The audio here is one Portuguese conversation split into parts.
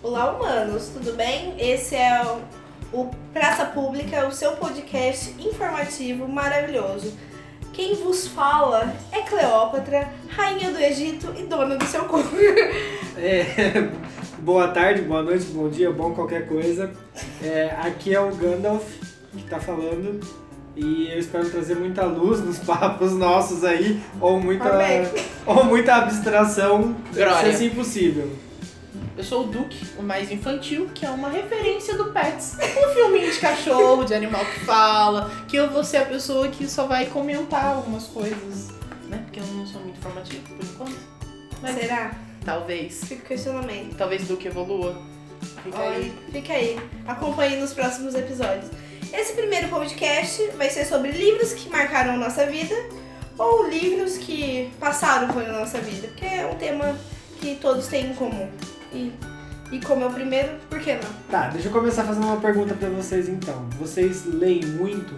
Olá, humanos, tudo bem? Esse é o, o Praça Pública, o seu podcast informativo maravilhoso. Quem vos fala é Cleópatra, rainha do Egito e dona do seu corpo. É, boa tarde, boa noite, bom dia, bom qualquer coisa. É, aqui é o Gandalf que tá falando e eu espero trazer muita luz nos papos nossos aí, ou muita, Amém. ou muita abstração, Glória. se assim possível. Eu sou o Duke, o mais infantil, que é uma referência do Pets. Um filminho de cachorro, de animal que fala, que eu vou ser a pessoa que só vai comentar algumas coisas, né? Porque eu não sou muito informativo por enquanto. Mas Será? talvez. Fica o questionamento. Talvez Duke evolua. Fica aí. Fica aí. Acompanhe nos próximos episódios. Esse primeiro podcast vai ser sobre livros que marcaram a nossa vida ou livros que passaram por a nossa vida, porque é um tema que todos têm em comum. E, e como é o primeiro, por que não? Tá, deixa eu começar fazendo uma pergunta pra vocês então. Vocês leem muito?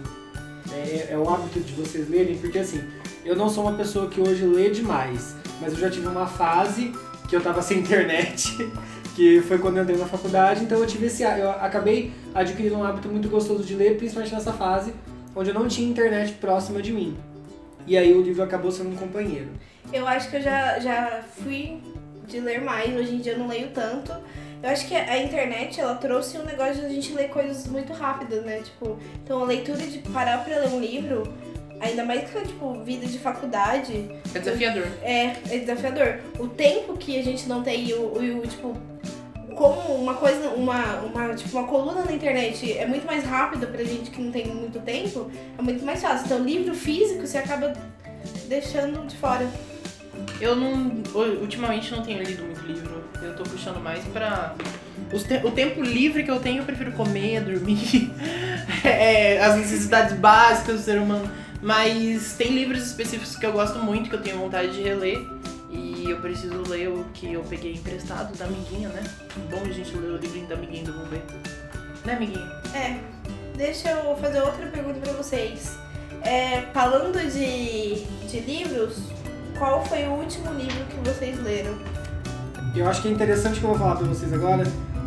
É, é o hábito de vocês lerem? Porque assim, eu não sou uma pessoa que hoje lê demais, mas eu já tive uma fase que eu tava sem internet, que foi quando eu entrei na faculdade, então eu tive esse eu acabei adquirindo um hábito muito gostoso de ler, principalmente nessa fase onde eu não tinha internet próxima de mim. E aí o livro acabou sendo um companheiro. Eu acho que eu já, já fui de ler mais, hoje em dia eu não leio tanto. Eu acho que a internet, ela trouxe um negócio de a gente ler coisas muito rápidas, né? Tipo, então a leitura de parar pra ler um livro, ainda mais que, tipo, vida de faculdade, É desafiador. é, é desafiador. O tempo que a gente não tem e o, o, tipo, como uma coisa, uma, uma, tipo, uma coluna na internet é muito mais rápida pra gente que não tem muito tempo, é muito mais fácil. Então, livro físico você acaba deixando de fora. Eu não. Ultimamente não tenho lido muito livro. Eu tô puxando mais pra. O tempo livre que eu tenho, eu prefiro comer, dormir. é, as necessidades básicas do ser humano. Mas tem livros específicos que eu gosto muito, que eu tenho vontade de reler. E eu preciso ler o que eu peguei emprestado da amiguinha, né? Bom a gente ler o livrinho da amiguinha do ver. Né, amiguinha? É, deixa eu fazer outra pergunta pra vocês. É, falando de, de livros, qual foi o último livro que vocês leram? Eu acho que é interessante que eu vou falar pra vocês agora,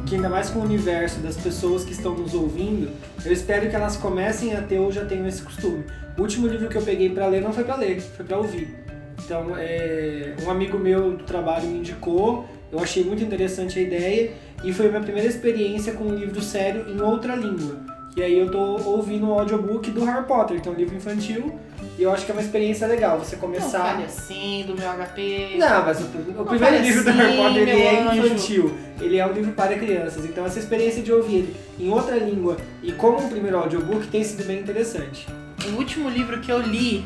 que ainda mais com o universo das pessoas que estão nos ouvindo, eu espero que elas comecem a ter ou já tenham esse costume. O último livro que eu peguei pra ler não foi pra ler, foi pra ouvir. Então, é, um amigo meu do trabalho me indicou, eu achei muito interessante a ideia e foi a minha primeira experiência com um livro sério em outra língua. E aí eu tô ouvindo o audiobook do Harry Potter, que é um livro infantil, e eu acho que é uma experiência legal você Não começar fale assim do meu HP. não, mas o, o primeiro livro do assim, Harry Potter ele é anjo. infantil. Ele é um livro para crianças. Então essa experiência de ouvir ele em outra língua e como um primeiro audiobook tem sido bem interessante. O último livro que eu li,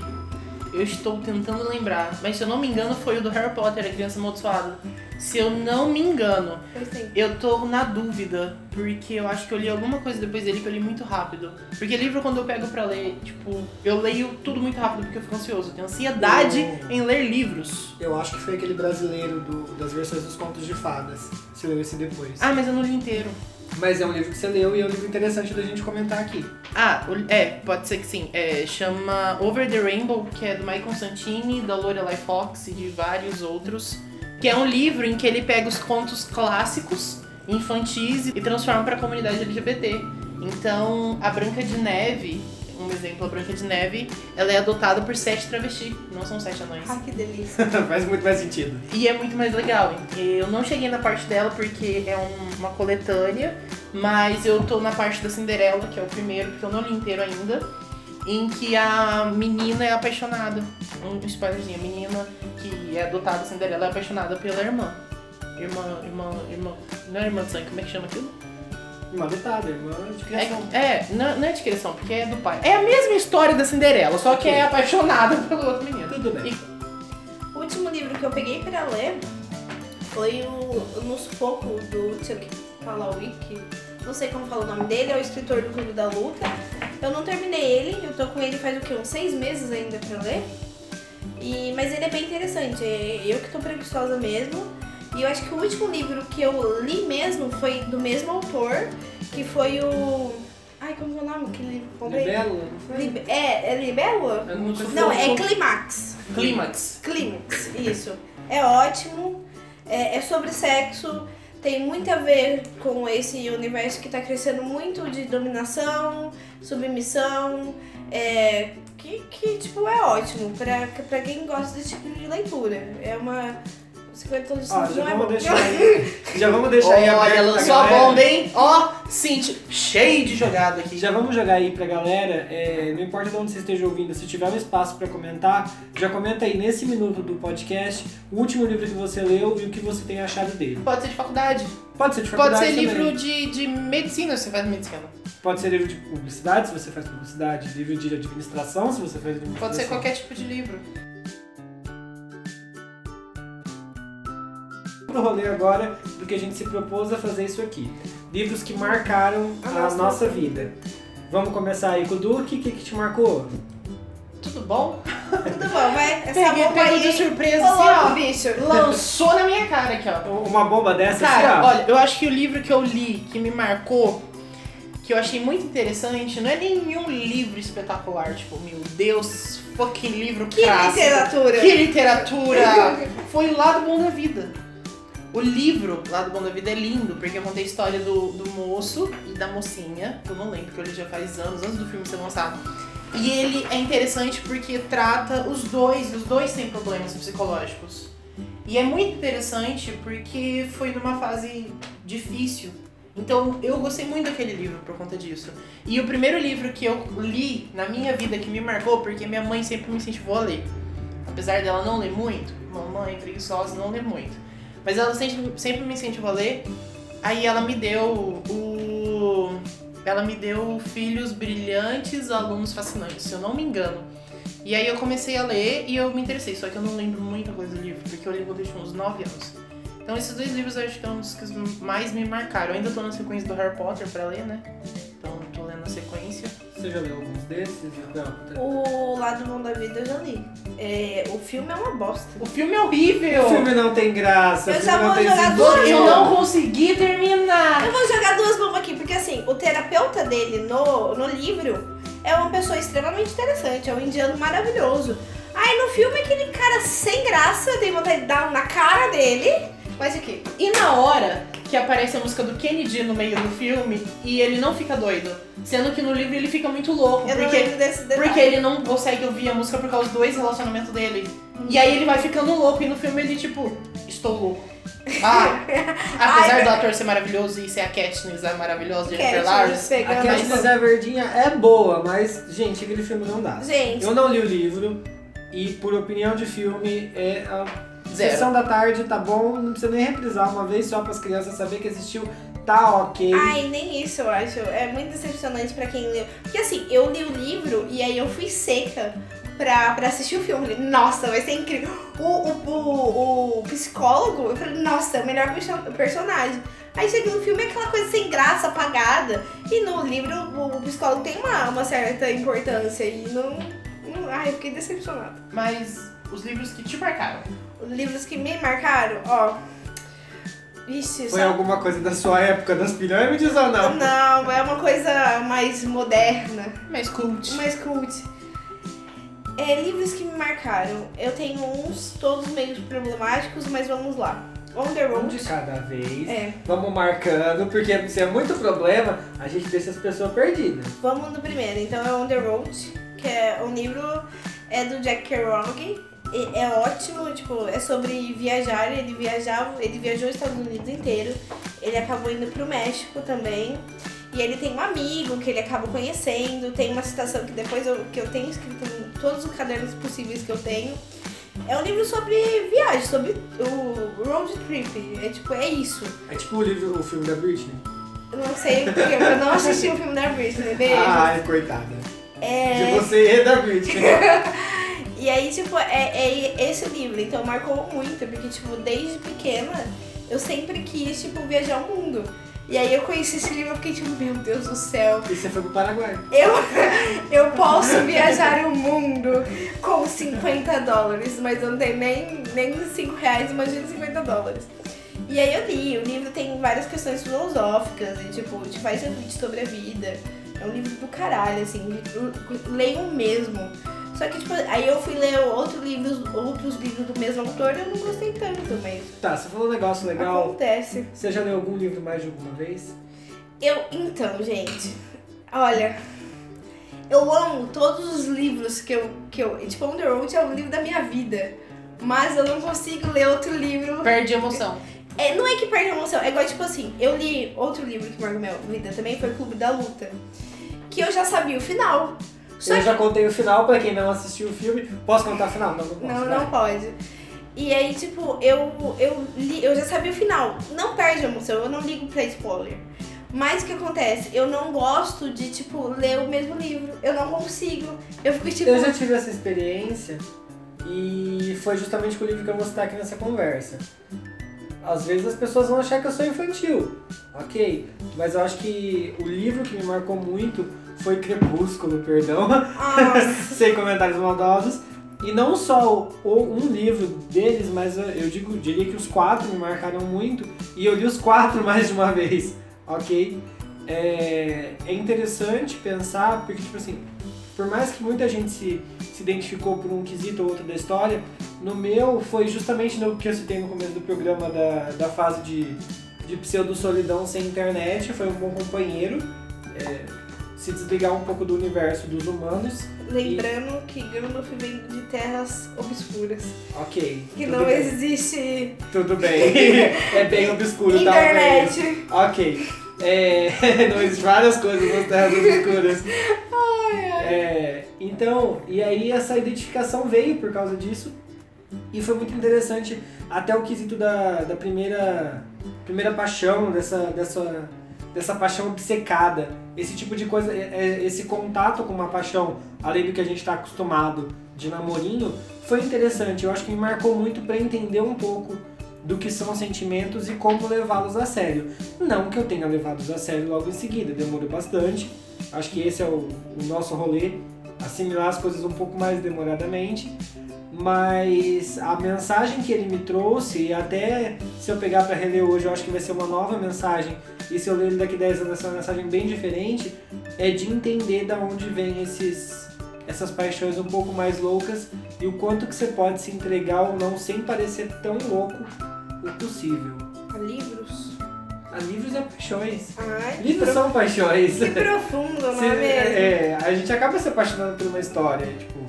eu estou tentando lembrar, mas se eu não me engano foi o do Harry Potter, A Criança Amaldiçoada. Se eu não me engano, eu tô na dúvida, porque eu acho que eu li alguma coisa depois dele que eu li muito rápido. Porque livro quando eu pego pra ler, tipo, eu leio tudo muito rápido porque eu fico ansioso. Eu tenho ansiedade Oh. em ler livros. Eu acho que foi aquele brasileiro do- das versões dos contos de fadas. Você leu esse depois. Ah, mas eu não li inteiro. Mas é um livro que você leu e é um livro interessante da gente comentar aqui. Ah, é, pode ser que sim. É, chama Over the Rainbow, que é do Michael Santini, da Lorelai Fox e de vários outros. Que é um livro em que ele pega os contos clássicos, infantis, e transforma pra comunidade LGBT. Então, a Branca de Neve, um exemplo, a Branca de Neve, ela é adotada por sete travestis, não são sete anões. Ai, que delícia. Faz muito mais sentido. E é muito mais legal. Eu não cheguei na parte dela porque é um- uma coletânea, mas eu tô na parte da Cinderela, que é o primeiro, porque eu não li inteiro ainda, em que a menina é apaixonada. Um spoilerzinho, a menina que é adotada Cinderela é apaixonada pela irmã. Irmã, irmã, irmã. Não é irmã de sangue, como é que chama aquilo? Irmã adotada, irmã de criação. É, é não, não é de criação, porque é do pai. É a mesma história da Cinderela, só que Ok. é apaixonada pelo outro menino. Tudo bem. E O último livro que eu peguei pra ler foi o No Sufoco, do Chuck Palahniuk. Não sei como fala o nome dele, é o escritor do Clube da Luta. Eu não terminei ele, eu tô com ele faz o quê? Uns seis meses ainda pra ler. E, mas ele é bem interessante, é eu que tô preguiçosa mesmo. E eu acho que o último livro que eu li mesmo foi do mesmo autor, que foi o. Ai, como é o nome? Que livro? que comprei? Foi? Lib- É, é? Eu não Não, é fofo. Clímax. Clímax. Clímax, isso. É ótimo. É, é sobre sexo. Tem muito a ver com esse universo que tá crescendo muito de dominação, submissão, é, que, que tipo é ótimo pra quem gosta desse tipo de leitura. É uma. 50 tons de Ó, cinza já não é vamos bom. deixar aí. Já vamos deixar aí aberto Olha, pra lançou a galera. bomba, hein? Ó, Cintia, cheio de jogado aqui. Já vamos jogar aí pra galera, é, não importa de onde você esteja ouvindo, se tiver um espaço pra comentar, já comenta aí nesse minuto do podcast o último livro que você leu e o que você tem achado dele. Pode ser de faculdade. Pode ser de Pode faculdade ser também. livro de, de medicina, se você faz medicina. Pode ser livro de publicidade, se você faz publicidade, livro de administração, se você faz administração. Pode ser qualquer tipo de livro. Pro rolê agora do que a gente se propôs a fazer isso aqui. Livros que marcaram A a, nossa nossa vida. Vamos começar aí com o Duque, o que, que te marcou? Tudo bom? Tudo bom, vai. Essa Peguei, bomba aí. de surpresa, Ô, assim, bicho. ó. Lançou na minha cara aqui, ó. Uma bomba dessa, Cara, assim, ó. olha, eu acho que o livro que eu li, que me marcou, que eu achei muito interessante, não é nenhum livro espetacular, tipo, meu Deus, fucking livro Que clássico. literatura. Que literatura! Foi o Lado Bom da Vida. O livro Lado Bom da Vida é lindo, porque eu contei a história do, do moço e da mocinha, que eu não lembro, porque ele já faz anos, antes do filme ser lançado. E ele é interessante porque trata os dois, os dois têm problemas psicológicos. E é muito interessante porque foi numa fase difícil. Então eu gostei muito daquele livro por conta disso. E o primeiro livro que eu li na minha vida que me marcou, porque minha mãe sempre me incentivou a ler. Apesar dela não ler muito, mamãe preguiçosa não lê muito. Mas ela sempre, sempre me incentivou a ler. Aí ela me deu o. Ela me deu Filhos Brilhantes, Alunos Fascinantes, se eu não me engano. E aí eu comecei a ler e eu me interessei, só que eu não lembro muita coisa do livro, porque eu li quando eu tinha uns 9 anos. Então esses dois livros eu acho que é um dos que mais me marcaram. Eu ainda tô na sequência do Harry Potter pra ler, né? Então tô lendo a sequência. Você já leu alguns desses? Não. O Lado Bom da Vida eu já li. É, o filme é uma bosta. O filme é horrível! O filme não tem graça, Eu o já vou jogar duas Eu não consegui terminar! Eu vou jogar duas bombas aqui, porque assim, o terapeuta dele no, no livro é uma pessoa extremamente interessante, é um indiano maravilhoso. Aí no filme aquele cara sem graça, tem vontade de dar um na cara dele. Mas aqui, E na hora que aparece a música do Kennedy no meio do filme e ele não fica doido, sendo que no livro ele fica muito louco, eu porque. Porque ele não consegue ouvir a música por causa do ex-relacionamento dele. E aí ele vai ficando louco e no filme ele, tipo, estou louco. Ah, apesar Ai, do ator ser maravilhoso e ser a Katniss é maravilhosa, Jennifer Lawrence. A Não, Katniss é verdinha é boa, mas, gente, aquele filme não dá. Gente, Eu não li o livro e, por opinião de filme, é a Zero. sessão da tarde, tá bom, não precisa nem reprisar uma vez só para as crianças saber que existiu, tá ok. ai, nem isso eu acho. É muito decepcionante pra quem leu. Porque assim, eu li o livro e aí eu fui seca pra, pra assistir o filme. Eu falei, nossa, vai ser incrível. O, o, o, o psicólogo, eu falei, nossa, é o melhor perso- personagem. Aí chega no filme é aquela coisa sem graça, apagada. E no livro o, o psicólogo tem uma, uma certa importância e não, não. Ai, eu fiquei decepcionada. Mas os livros que te marcaram. Os livros que me marcaram, ó. Vixe, Foi só- alguma coisa da sua época das pirâmides ou não? Não, é uma coisa mais moderna, Mais cult. mais cult. É, livros que me marcaram. Eu tenho uns todos meio problemáticos, mas vamos lá. On the Um Road. de cada vez. É, Vamos marcando, porque se é muito problema, a gente deixa as pessoas perdidas. vamos no primeiro. Então é On the Road, que é um livro é do Jack Kerouac. É ótimo, tipo, é sobre viajar. Ele viajava, ele viajou os Estados Unidos inteiro. Ele acabou indo pro México também. E ele tem um amigo que ele acaba conhecendo. Tem uma citação que depois eu, que eu tenho escrito em todos os cadernos possíveis que eu tenho. É um livro sobre viagem, sobre o road trip. É tipo, é isso. É tipo o livro, o filme da Britney. Eu não sei porque eu não assisti o filme da Britney, beijo. Ai, coitada. É... De você e da Britney. E aí, tipo, é, é esse livro. Então marcou muito, porque, tipo, desde pequena eu sempre quis, tipo, viajar o mundo. E aí eu conheci esse livro e fiquei tipo, meu Deus do céu, e você foi pro Paraguai. eu, eu posso viajar o mundo com 50 dólares, mas eu não tenho nem, nem 5 reais, imagina 50 dólares. E aí eu li, o livro tem várias questões filosóficas e tipo, te faz refletir sobre a vida. É um livro do caralho, assim, leiam mesmo. Só que, tipo, aí eu fui ler outros livros, outros livros do mesmo autor e eu não gostei tanto, mas Tá, você falou um negócio legal. acontece. Você já leu algum livro mais de alguma vez? Eu, então, gente, olha, eu amo todos os livros que eu, que eu, tipo, On The Road é um livro da minha vida, mas eu não consigo ler outro livro. Perde emoção. É, não é que perde a emoção, é igual, tipo assim, eu li outro livro que marcou minha vida também, foi Clube da Luta, que eu já sabia o final. Só eu que já contei o final pra quem não assistiu o filme. Posso contar o final? Não, não posso. Não, não pode. E aí, tipo, eu, eu, li, eu já sabia o final. Não perde a emoção, eu não ligo pra spoiler. Mas o que acontece? Eu não gosto de, tipo, ler o mesmo livro. Eu não consigo. Eu fico, tipo... Eu já tive essa experiência e foi justamente com o livro que eu vou citar aqui nessa conversa. Às vezes as pessoas vão achar que eu sou infantil, ok? Mas eu acho que o livro que me marcou muito foi Crepúsculo, perdão. Sem comentários maldosos. E não só o- um livro deles, mas eu, eu digo, diria que os quatro me marcaram muito. E eu li os quatro mais de uma vez, ok? É, é interessante pensar, porque, tipo assim, por mais que muita gente se, se identificou por um quesito ou outro da história, no meu foi justamente no que eu citei no começo do programa da, da fase de, de pseudo-solidão sem internet. Foi um bom companheiro. é, se desligar um pouco do universo dos humanos. Lembrando que Gandalf vem de terras obscuras. Ok. Que não bem. existe Tudo bem. é bem obscuro, talvez. internet. Ok. É, não existe várias coisas nas terras obscuras. Ai, ai. É, então, e aí essa identificação veio por causa disso. E foi muito interessante até o quesito da, da primeira, primeira paixão, dessa, dessa, dessa paixão obcecada. Esse tipo de coisa, é- é- esse contato com uma paixão, além do que a gente está acostumado de namorinho, foi interessante. Eu acho que me marcou muito para entender um pouco do que são sentimentos e como levá-los a sério. Não que eu tenha levado a sério logo em seguida, demorou bastante. Acho que esse é o, o nosso rolê, assimilar as coisas um pouco mais demoradamente. Mas a mensagem que ele me trouxe, e até se eu pegar para reler hoje, eu acho que vai ser uma nova mensagem. E se eu ler ele daqui 10 anos, vai ser uma mensagem bem diferente. É de entender da onde vem esses, essas paixões um pouco mais loucas e o quanto que você pode se entregar ou não sem parecer tão louco o possível. Livros? A livros é paixões. Ai, Livros são paixões. que profundo, não é mesmo? é, a gente acaba se apaixonando por uma história, tipo,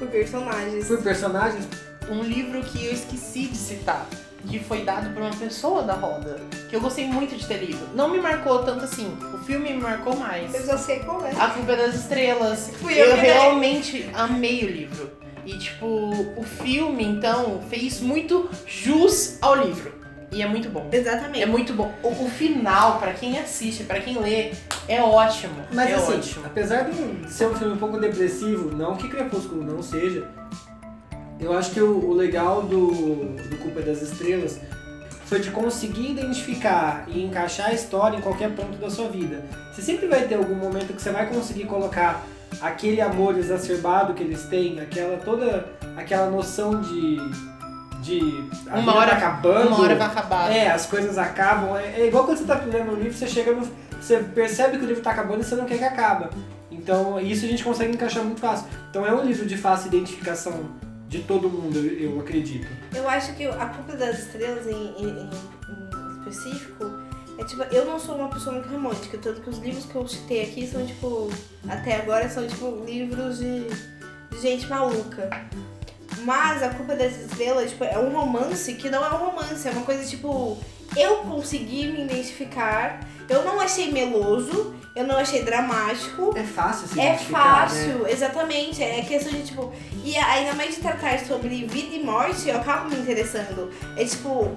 Por personagens. por personagens. Um livro que eu esqueci de citar, que foi dado por uma pessoa da roda, que eu gostei muito de ter lido. Não me marcou tanto assim, o filme me marcou mais. Eu já sei qual é. A Culpa das Estrelas. Fui eu eu realmente amei o livro. E, tipo, o filme, então, fez muito jus ao livro. E é muito bom. Exatamente. É muito bom. O, o final, pra quem assiste, pra quem lê, é ótimo. Mas é assim, ótimo. apesar de ser um filme um pouco depressivo, não que Crepúsculo não seja, eu acho que o, o legal do, do Culpa das Estrelas foi de conseguir identificar e encaixar a história em qualquer ponto da sua vida. Você sempre vai ter algum momento que você vai conseguir colocar aquele amor exacerbado que eles têm, aquela toda aquela noção de de a Uma hora- tá acabando. Uma hora vai acabar. É, as coisas acabam. É, é igual quando você tá lendo um livro, você chega no. Você percebe que o livro tá acabando e você não quer que acabe. Então, isso a gente consegue encaixar muito fácil. Então, é um livro de fácil identificação de todo mundo, eu eu acredito. Eu acho que a culpa das estrelas em, em- em- em específico é tipo, eu não sou uma pessoa muito romântica, tanto que os livros que eu citei aqui são tipo, até agora são tipo livros de, de gente maluca. Mas a culpa das estrelas tipo, é um romance que não é um romance, é uma coisa tipo, eu consegui me identificar, eu não achei meloso, eu não achei dramático. É fácil se É identificar, fácil, né? exatamente. É questão de tipo. E ainda mais de tratar sobre vida e morte, eu acabo me interessando. É tipo.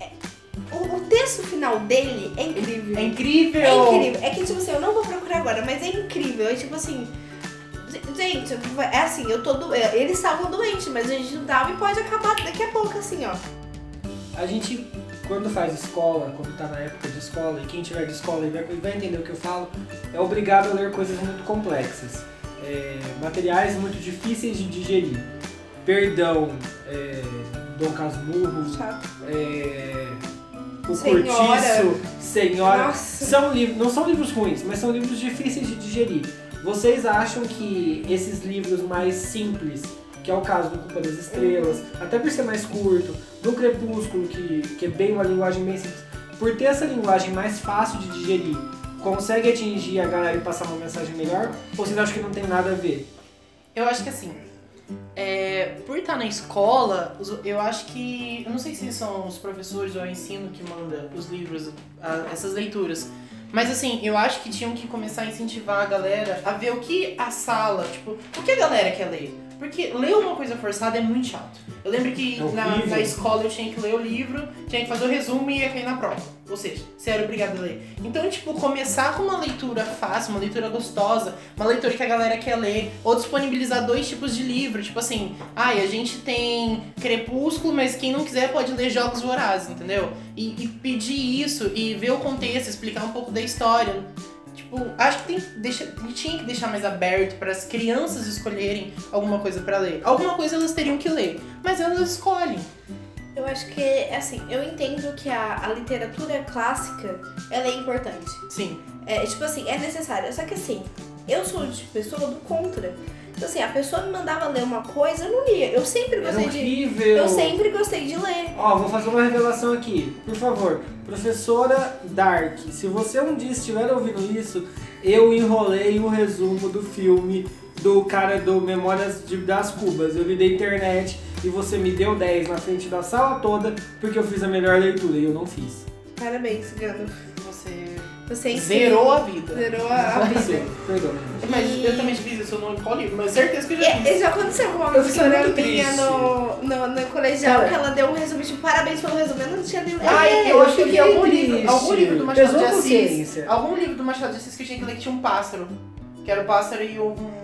é- o, o texto final dele é incrível. É incrível! É incrível. É que, tipo assim, eu não vou procurar agora, mas é incrível. É tipo assim. Gente, é assim, eu tô do... Eles estavam doentes, mas a gente não tava e pode acabar daqui a pouco, assim, ó. A gente, quando faz escola, quando tá na época de escola, e quem tiver de escola e vai, vai entender o que eu falo, é obrigado a ler coisas muito complexas. É, materiais muito difíceis de digerir. Perdão, é, Dom Casmurro, é, O Senhora. Cortiço, Senhora. Nossa. São livros, não são livros ruins, mas são livros difíceis de digerir. Vocês acham que esses livros mais simples, que é o caso do Culpa das Estrelas, até por ser mais curto, do Crepúsculo, que, que é bem uma linguagem bem simples, por ter essa linguagem mais fácil de digerir, consegue atingir a galera e passar uma mensagem melhor? Ou vocês acham que não tem nada a ver? Eu acho que assim, é, por estar na escola, eu acho que. Eu não sei se são os professores ou o ensino que manda os livros, a- essas leituras. Mas assim, eu acho que tinham que começar a incentivar a galera a ver o que a sala, tipo, o que a galera quer ler. Porque ler uma coisa forçada é muito chato. Eu lembro que É na, na escola eu tinha que ler o livro, tinha que fazer o resumo e ia cair na prova. Ou seja, você era obrigado a ler. Então, tipo, começar com uma leitura fácil, uma leitura gostosa, uma leitura que a galera quer ler, ou disponibilizar dois tipos de livro, tipo assim, ai, a gente tem Crepúsculo, mas quem não quiser pode ler Jogos Vorazes, entendeu? E, e pedir isso e ver o contexto, explicar um pouco da história. Tipo, acho que tem, deixa, tinha que deixar mais aberto para as crianças escolherem alguma coisa para ler. Alguma coisa elas teriam que ler, mas elas escolhem. Eu acho que, é assim, eu entendo que a, a literatura clássica, ela é importante. Sim. É, tipo assim, é necessária. Só que assim, eu sou de pessoa do contra. Então assim, a pessoa me mandava ler uma coisa, eu não lia. Eu sempre Era gostei de... horrível! Eu sempre gostei de ler. Ó, vou fazer uma revelação aqui. Por favor, professora Dark, se você um dia estiver ouvindo isso, eu enrolei o resumo do filme do cara do Memórias de- das Cubas. Eu li da internet e você me deu 10 na frente da sala toda porque eu fiz a melhor leitura e eu não fiz. Parabéns, Gano. Você é zerou a vida. Zerou a, a vida. Perdão, gente. Mas E- eu também fiz isso, eu não qual livro, mas certeza que eu já É, fiz. isso já aconteceu com uma professora minha no, no, no colegial, Cara. que ela deu um resumo, tipo, parabéns pelo resumo. Eu não tinha lido. Ai, É, eu eu acho que fiquei algum livro, algum livro do Machado Pesou de Assis. Algum livro do Machado de Assis que eu tinha que ler que tinha um pássaro. Que era o pássaro e um-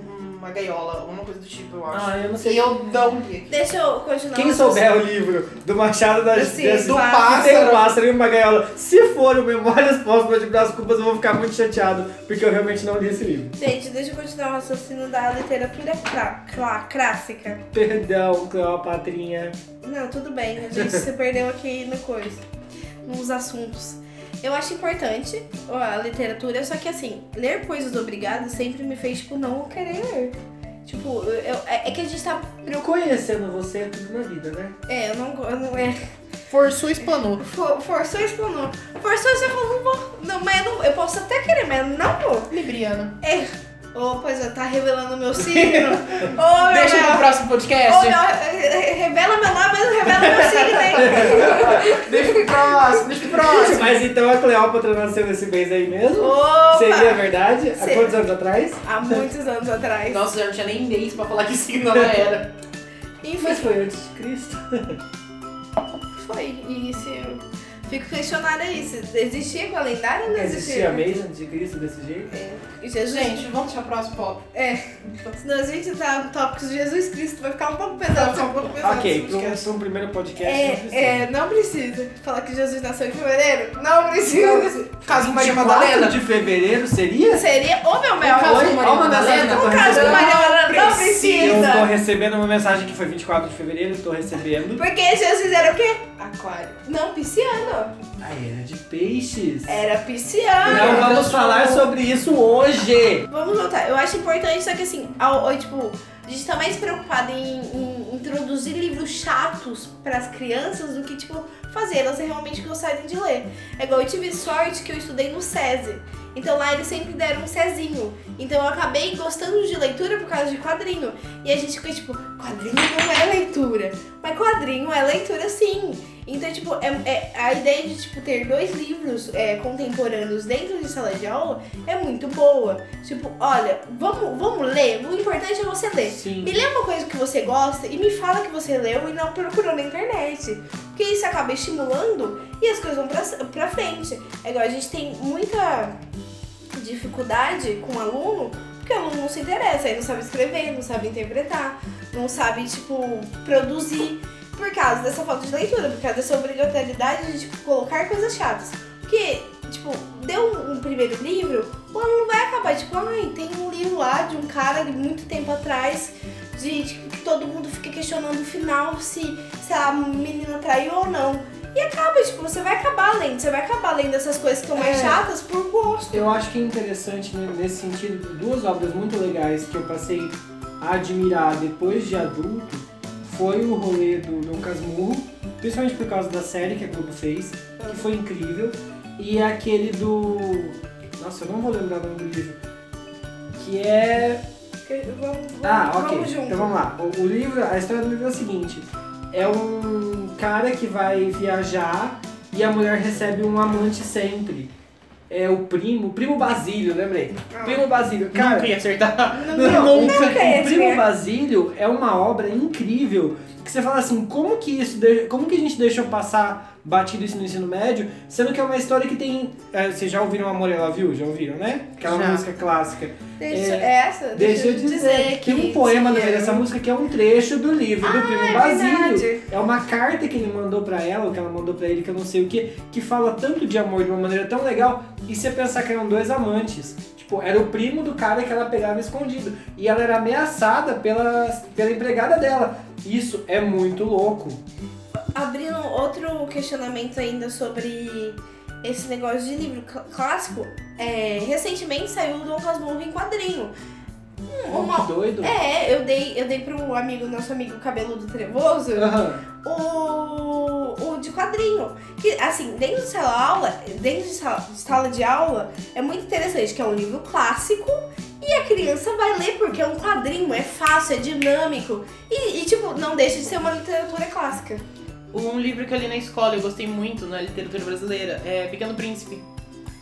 uma gaiola, alguma coisa do tipo, eu acho. Ah, eu não e sei. eu não li. Deixa eu continuar. Quem souber o livro do Machado das Sim, das- do pássaro. tem um pássaro e uma gaiola, se for o Memórias Póstumas de Brás Cubas, eu vou ficar muito chateado, porque eu realmente não li esse livro. Gente, deixa eu continuar o raciocínio da literatura clá- clá- clássica. Perdão, Cleopatrinha. Não, tudo bem, a gente se perdeu aqui no coisa, nos assuntos. Eu acho importante a literatura, só que assim, ler coisas obrigadas sempre me fez, tipo, não querer ler. Tipo, eu- é, é que a gente tá Eu conhecendo você é tudo na vida, né? É, eu não, go- eu não é. Forçou, explanou. For, forçou explanou. Forçou você falou, não vou. Não, mas eu, não, eu posso até querer, mas eu não vou. Libriana. É. Ô, pois é, tá revelando meu signo. Meu Deixa meu- pro próximo podcast. meu, eh, revela meu nome, mas não revela meu signo, hein? Deixa pro próximo, deixa pro próximo. Mas então a Cleópatra nasceu nesse mês aí mesmo? Opa! Seria verdade? Há quantos anos atrás? Há muitos anos atrás. Nossa, eu não tinha nem mês pra falar que signo ela era. Enfim, Mas foi antes de Cristo. foi. E se eu fico questionada aí, se existia calendário ou não Existia existia? mês antes de Cristo desse jeito? É. E Jesus, Gente, vamos deixar o próximo pop. É. Senão a gente tá no tópico de Jesus Cristo, vai ficar um pouco pesado. Vai ficar um pouco pesado. Ok, para um, um primeiro podcast não precisa. É, é, não precisa. Falar que Jesus nasceu em fevereiro? Não precisa. Caso Maria 24 Madalena. de fevereiro seria? Seria o meu mel. O caso de Maria Madalena. O caso de. Maria Madalena não precisa. Eu tô recebendo uma mensagem que foi 24 de fevereiro, tô recebendo. Porque Jesus era o quê? Aquário. Não, pisciano. A era de peixes. Era pisciano. Não vamos falar sobre isso hoje. Vamos voltar. Eu acho importante, só que assim, ao, ao, tipo, a gente tá mais preocupado em, em introduzir livros chatos pras crianças do que, tipo, fazer elas realmente gostarem de ler. É igual eu tive sorte que eu estudei no SESI. Então lá eles sempre deram um Cezinho. Então eu acabei gostando de leitura por causa de quadrinho. E a gente fica tipo, quadrinho não é leitura. Mas quadrinho é leitura sim. Então, tipo, é, é- a ideia de tipo, ter dois livros é, contemporâneos dentro de sala de aula é muito boa. Tipo, olha, vamos, vamos ler. O importante é você ler. Sim. Me lê uma coisa que você gosta e me fala que você leu e não procurou na internet. Porque isso acaba estimulando e as coisas vão pra, pra frente. É igual a gente tem muita dificuldade com o aluno porque o aluno não se interessa, ele não sabe escrever, não sabe interpretar, não sabe, tipo, produzir. Por causa dessa falta de leitura, por causa dessa obrigatoriedade de tipo, colocar coisas chatas. Porque, tipo, deu um, primeiro livro, o aluno vai acabar, tipo, ai, tem um livro lá de um cara de muito tempo atrás, de tipo, todo mundo fica questionando o final se, se a menina traiu ou não. E, acaba, tipo, você vai acabar lendo, você vai acabar lendo essas coisas que são mais É. chatas por gosto. Eu acho que é interessante né, nesse sentido, duas obras muito legais que eu passei a admirar depois de adulto foi o rolê do Dom Casmurro, principalmente por causa da série que a Globo fez, que foi incrível, e aquele do. Nossa, eu não vou lembrar o nome do livro. Que é. Vamos, Ah, vamos, ok. vamos junto. Então vamos lá. O, o livro, a história do livro é o seguinte: é um cara que vai viajar e a mulher recebe um amante sempre. É o primo, o primo Basílio, lembrei. Ah. Primo Basílio, cara. Nunca ia acertar. Não, não, Nunca. nunca O Primo? Basílio é uma obra incrível que você fala assim, como que isso, como que a gente deixou passar batido isso no ensino médio, sendo que é uma história que tem, é, vocês já ouviram Amor Ela Viu? Já ouviram, né? Aquela Já. música clássica. Deixa, É, essa, Deixa eu dizer, que tem um poema é. dessa música que é um trecho do livro do Ah, Primo é Basílio. verdade. É uma carta que ele mandou pra ela, ou que ela mandou pra ele, que eu não sei o que, que fala tanto de amor de uma maneira tão legal, e você pensar que eram dois amantes. Tipo, era o primo do cara que ela pegava escondido. E ela era ameaçada pela, pela empregada dela. Isso é muito louco. Abrindo outro questionamento ainda sobre esse negócio de livro cl- clássico, é, recentemente saiu o Dom Casmurro em quadrinho. Hum, uma- que doido. É, eu dei, eu dei pro amigo, nosso amigo cabeludo trevoso, Aham. o, o de quadrinho. Que, assim, dentro de sala, aula, dentro de sala, de sala de aula, é muito interessante, que é um livro clássico e a criança vai ler porque é um quadrinho, é fácil, é dinâmico. E, e, tipo, não deixa de ser uma literatura clássica. Um livro que eu li na escola, eu gostei muito na literatura brasileira, é Pequeno Príncipe.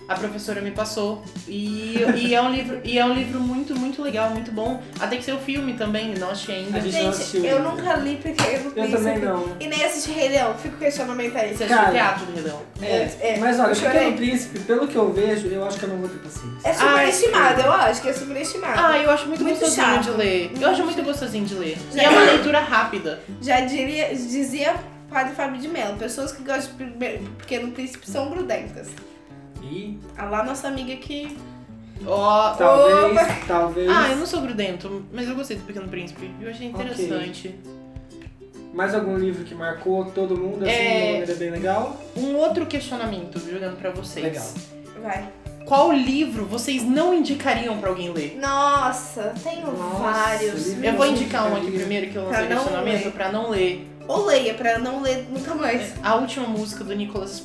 A professora me passou. E, e, é um livro, e é um livro muito, muito legal, muito bom. Até que seu filme também, não achei ainda. Gente não eu nunca li Pequeno Eu Príncipe. também não. E nem assisti Rei Leão, fica o questionamento aí. Você assistiu o teatro do Rei Leão? É, É, mas olha, eu o. Pequeno Príncipe, pelo que eu vejo, eu acho que eu não vou ter paciência. É Ah, superestimado, eu acho que é superestimado. Ah, eu acho muito, Muito gostosinho chato. de ler. Eu acho muito gostosinho de ler. E Já- é uma leitura rápida. Já diria, dizia Padre Fábio de Mello, pessoas que gostam de Pe- Pequeno Príncipe são grudentas. E A lá nossa amiga que... Ó. talvez, Opa. talvez. Ah, eu não sou grudento, mas eu gostei do Pequeno Príncipe. Eu achei interessante. Mais algum livro que marcou todo mundo assim, É. de uma maneira bem legal? Um outro questionamento jogando pra vocês. Legal. Vai. Qual livro vocês não indicariam pra alguém ler? Nossa, tenho Nossa, vários. Eu vou indicar um aqui primeiro que eu Pra lancei não questionamento ler. pra não ler. Ou leia, pra não ler nunca mais. A última música do Nicholas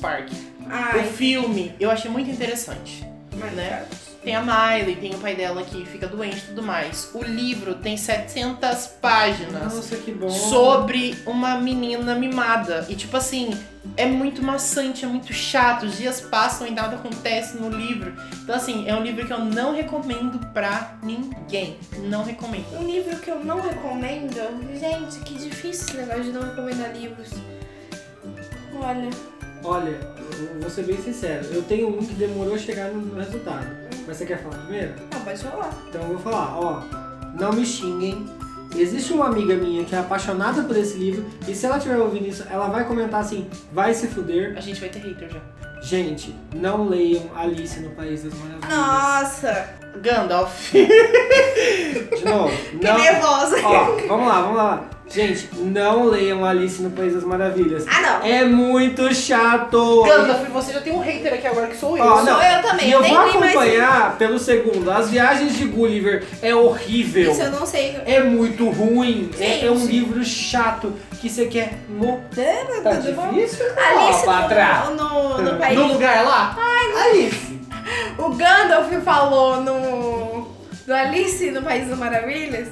O filme eu achei muito interessante. mas né? Tem a Miley, tem o pai dela que fica doente e tudo mais. O livro tem 700 páginas Nossa, que bom. sobre uma menina mimada. E tipo assim, é muito maçante, é muito chato. Os dias passam e nada acontece no livro. Então assim, é um livro que eu não recomendo pra ninguém. Não recomendo. Um livro que eu não recomendo. Gente, que difícil esse negócio de não recomendar livros. Olha, Olha, eu vou ser bem sincero. Eu tenho um que demorou a chegar no no resultado. Mas você quer falar primeiro? não, pode falar. Então eu vou falar, ó. Não me xinguem. Existe uma amiga minha que é apaixonada por esse livro. E se ela estiver ouvindo isso, ela vai comentar assim, vai se fuder. A gente vai ter hater já. Gente, não leiam Alice no País das Maravilhas. Nossa, Gandalf. De novo. que Não. nervosa. Ó, vamos lá, vamos lá. Gente, não leiam Alice no País das Maravilhas. Ah, não. É muito chato. Gandalf, você já tem um hater aqui agora que sou eu. Ó, Sou não. eu também, E eu nem vou li mais- acompanhar pelo segundo. As Viagens de Gulliver é horrível. Isso eu não sei. É muito ruim. É, é um livro chato que você quer morrer. Tá bom? difícil? Alice Ó, patrão. no, no, no país. No lugar lá? Alice. O Gandalf falou no, no Alice no País das Maravilhas.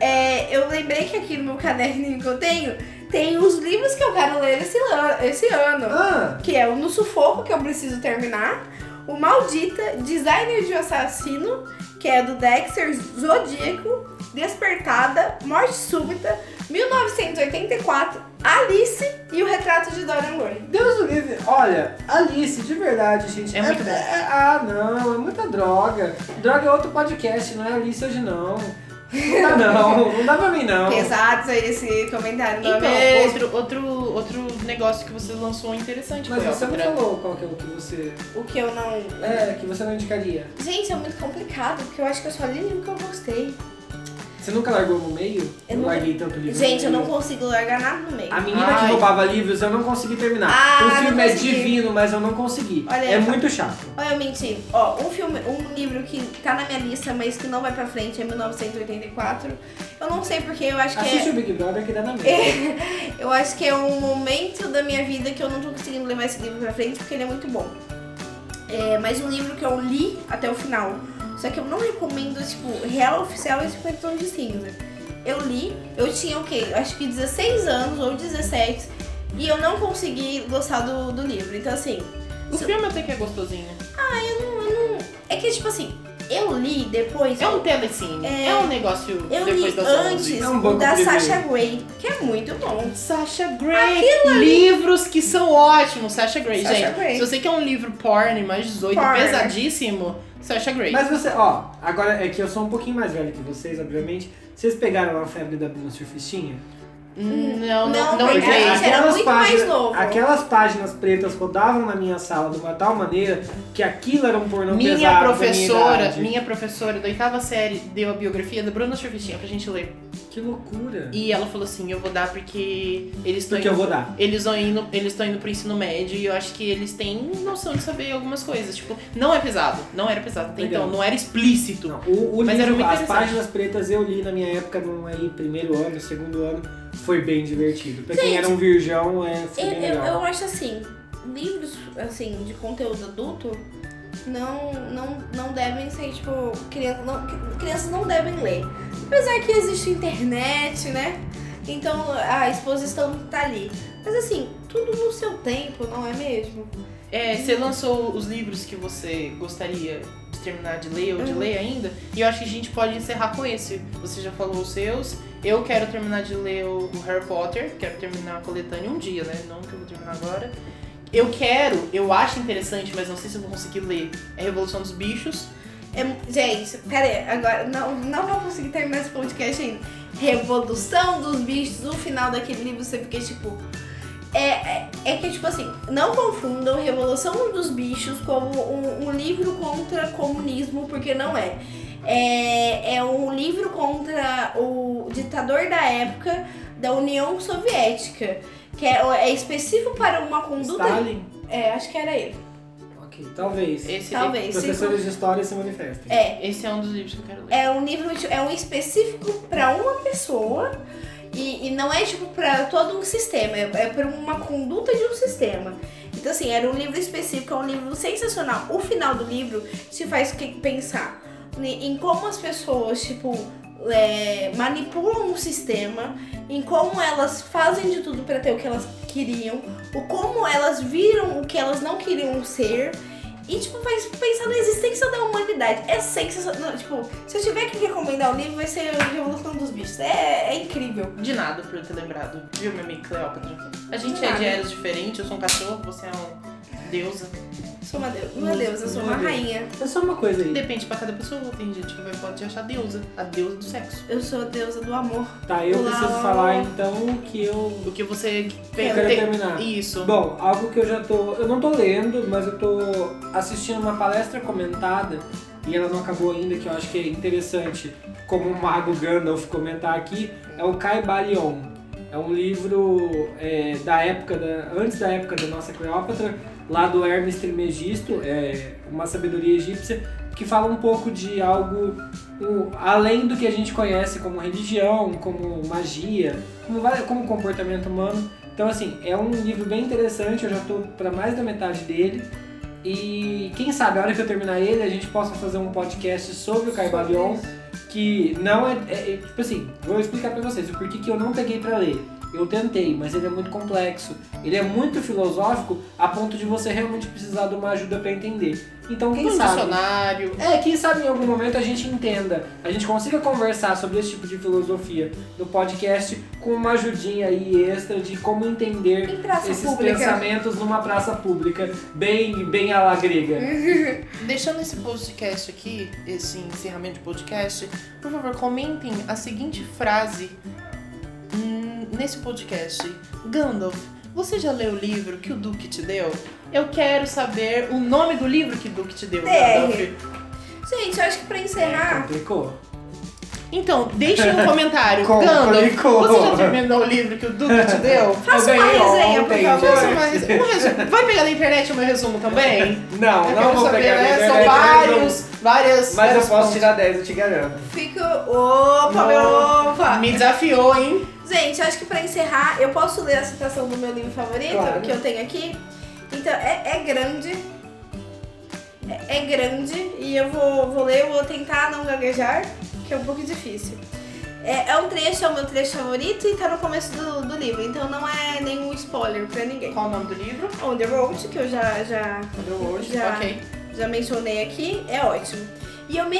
É, eu lembrei que aqui no meu caderninho que eu tenho, tem os livros que eu quero ler esse, esse ano. Ah, Que é o No Sufoco, que eu preciso terminar. O Maldita, Designer de um Assassino, que é do Dexter Zodíaco. Despertada, Morte Súbita, 1984, Alice e o Retrato de Dorian Gray. Deus do livre. Olha, Alice, de verdade, gente. É muito bom. ah, não, é muita droga. Droga é outro podcast, não é Alice hoje não. Não dá não, não dá pra mim não. Pesados aí esse comentário, não é Então, mesmo? outro, outro, outro negócio que você lançou interessante Mas você não falou qual que é o que você. O que eu não. É, que você não indicaria. Gente, é muito complicado, porque eu acho que eu só li livro que eu gostei. Você nunca largou no meio? Eu Eu nunca- larguei tanto livro. Gente, eu não consigo largar nada no meio. A menina Ai. que roubava livros eu não consegui terminar. Ah, o filme é divino, mas eu não consegui. Olha, é muito chato. Olha, eu menti. Ó, um filme, um livro que tá na minha lista, mas que não vai pra frente é 1984. Eu não sei porque eu acho que Assiste é. o Big Brother que dá na merda. Eu acho que é um momento da minha vida que eu não tô conseguindo levar esse livro pra frente porque ele é muito bom. É mais um livro que eu li até o final. Só que eu não recomendo, tipo, real oficial e 50 tons de cinza. Eu li, eu tinha o quê? Acho que 16 anos ou 17 e eu não consegui gostar do, do livro. Então, assim, O filme até que é gostosinho. eu não, eu não. É que, tipo assim, eu li depois. É um telecine. É. É, um negócio Eu depois li das antes 11. É um da. Sasha Grey, que é muito bom. Sasha Grey. Livros que são ótimos. Sasha Grey, Sasha gente. Grey. Se você quer um livro porn, mais 18, Porn. pesadíssimo, Sasha Grey. Mas você, ó, agora é que eu sou um pouquinho mais velho que vocês, obviamente. Vocês pegaram a febre da Bruna Surfistinha? Hum, Não, Não, não, não porque entrei. a gente era muito mais novo. aquelas páginas pretas rodavam na minha sala de uma tal maneira que aquilo era um pornô Minha pesado professora, minha, idade. minha professora da oitava série deu a biografia da Bruna Surfistinha pra gente ler. Que loucura. E ela falou assim, eu vou dar porque eles estão Porque eu vou dar. Eles estão indo, eles estão indo pro ensino médio e eu acho que eles têm noção de saber algumas coisas. Tipo, não é pesado, não era pesado Legal. então, não era explícito. Não, o, o Mas era livro, muito as páginas pretas eu li na minha época, no aí, primeiro ano, segundo ano, foi bem divertido. Pra quem Gente, era um virgão, é, foi Eu, bem eu, legal. eu acho assim, livros assim, de conteúdo adulto não, não, não devem ser, tipo, criança, não, crianças não devem ler. Apesar que existe internet, né? Então a exposição tá ali. Mas assim, tudo no seu tempo, não é mesmo? É, você lançou os livros que você gostaria de terminar de ler ou de Uhum. ler ainda, e eu acho que a gente pode encerrar com esse. Você já falou os seus. Eu quero terminar de ler o o Harry Potter, quero terminar a coletânea um dia, né? Não que eu vou terminar agora. Eu quero, eu acho interessante, mas não sei se eu vou conseguir ler. É Revolução dos Bichos. É, gente, pera aí, agora não, não vou conseguir terminar esse podcast ainda. Revolução dos bichos, no final daquele livro você fica tipo. É, é, é que, tipo assim, não confundam Revolução dos Bichos como um, um livro contra comunismo, porque não é. é. É um livro contra o ditador da época da União Soviética, que é, é específico para uma conduta. Stalin? É, acho que era ele. Talvez. Esse, Talvez. Professores de história se manifestem. É, esse é um dos livros que eu quero ler. É um livro, é um específico pra uma pessoa e, e não é tipo pra todo um sistema, é, é pra uma conduta de um sistema. Então assim, era um livro específico, é um livro sensacional. O final do livro te faz pensar em como as pessoas, tipo, é, manipulam o sistema, em como elas fazem de tudo pra ter o que elas queriam, o como elas viram o que elas não queriam ser. E, tipo, faz pensar na existência da humanidade. É sensacional. Tipo, se eu tiver que recomendar o livro, vai ser a Revolução dos Bichos. É, é incrível. De nada por eu ter lembrado. Viu, minha amiga Cleópatra? A gente De é de eras diferentes, eu sou um cachorro, você é uma deusa. Sou uma deusa. Meu Deus, eu sou uma rainha. É só uma coisa aí. Depende pra cada pessoa, tem gente que vai, pode achar deusa, a deusa do sexo. Eu sou a deusa do amor. Tá, eu Olá, preciso falar então o que eu O que você eu tem, quero terminar. Isso. Bom, algo que eu já tô. Eu não tô lendo, mas eu tô assistindo uma palestra comentada e ela não acabou ainda, que eu acho que é interessante, como o Mago Gandalf comentar aqui, é o Caibalion. É um livro é, da época da. antes da época da nossa Cleópatra, lá do Hermes Trismegisto, é uma sabedoria egípcia, que fala um pouco de algo o- além do que a gente conhece como religião, como magia, como, como comportamento humano. Então, assim, é um livro bem interessante, eu já tô para mais da metade dele. E quem sabe, a hora que eu terminar ele, a gente possa fazer um podcast sobre o Caibalion, que não é, é- é- Tipo assim, vou explicar pra vocês o porquê que eu não peguei pra ler. Eu tentei, mas ele é muito complexo. Ele é muito filosófico a ponto de você realmente precisar de uma ajuda pra entender. Então, quem um sabe. dicionário. É, quem sabe em algum momento a gente entenda, a gente consiga conversar sobre esse tipo de filosofia no podcast com uma ajudinha aí extra de como entender esses pública. pensamentos numa praça pública, bem, bem à la grega. Deixando esse podcast aqui, esse encerramento de podcast, por favor, comentem a seguinte frase nesse podcast. Gandalf, você já leu o livro que o Duque te deu? Eu quero saber o nome do livro que o Duque te deu. Gandalf. Gente, eu acho que pra encerrar, Complicou. Então, deixem um comentário. Gandalf, clicou. você já terminou o livro que o Duque te deu? Faça uma ganhei resenha, ontem, por favor. Faça uma res- um resumo. Vai pegar na internet o meu resumo também? Não, Eu não quero vou saber, pegar né? São internet, vários, várias. Mas eu vários posso pontos. tirar 10, eu te garanto. Fico. Opa, meu opa! Me desafiou, hein? Gente, acho que pra encerrar, eu posso ler a citação do meu livro favorito, Claro. que eu tenho aqui. Então, é, é grande. É, é grande. E eu vou, vou ler, eu vou tentar não gaguejar, que é um pouco difícil. É, é um trecho, é o meu trecho favorito e tá no começo do, do livro, então não é nenhum spoiler pra ninguém. Qual o nome do livro? On the Road, que eu já, já, Underworld. Já. Ok. já mencionei aqui, é ótimo. E eu me,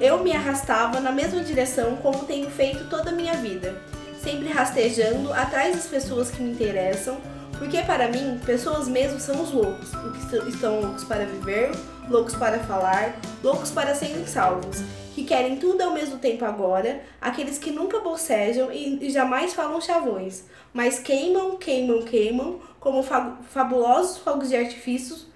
eu me arrastava na mesma direção como tenho feito toda a minha vida. Sempre rastejando atrás das pessoas que me interessam, porque para mim, pessoas mesmo são os loucos. Os que estão loucos para viver, loucos para falar, loucos para serem salvos. Que querem tudo ao mesmo tempo agora, aqueles que nunca bocejam e, e jamais falam chavões, mas queimam, queimam, queimam, como fa- fabulosos fogos de artifícios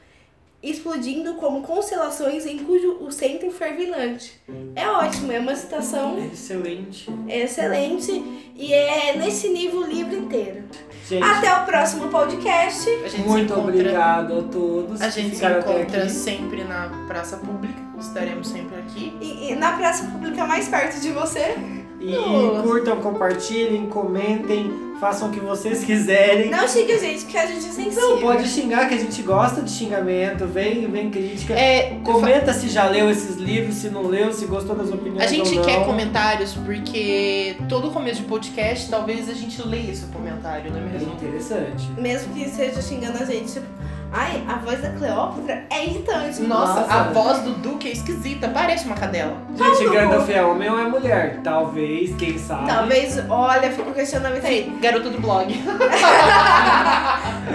explodindo como constelações em cujo o centro fervilhante. É ótimo, é uma citação Excelente. excelente e é nesse nível o livro inteiro. Gente, Até o próximo podcast. A gente se muito encontra. obrigado a todos A gente se encontra aqui. sempre na praça pública. Estaremos sempre aqui. E, e na praça pública mais perto de você. E Nossa. curtam, compartilhem, comentem, façam o que vocês quiserem. Não xingue a gente, que a gente é sensível. Não, pode xingar, que a gente gosta de xingamento, vem, vem crítica. É, Comenta se já leu esses livros, se não leu, se gostou das opiniões A gente ou não. quer comentários porque todo começo de podcast talvez a gente leia esse comentário, não é É mesmo? interessante. Mesmo que seja xingando a gente, tipo, ai, a voz da Cleópatra é irritante. Nossa, Nossa. a voz do Duque é esquisita, parece uma cadela. Gente. Gandalf é homem ou é mulher? Talvez, quem sabe. Talvez, olha, fica o questionamento aí. Garota do blog.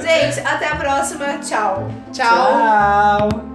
Gente, até a próxima. Tchau. Tchau. Tchau.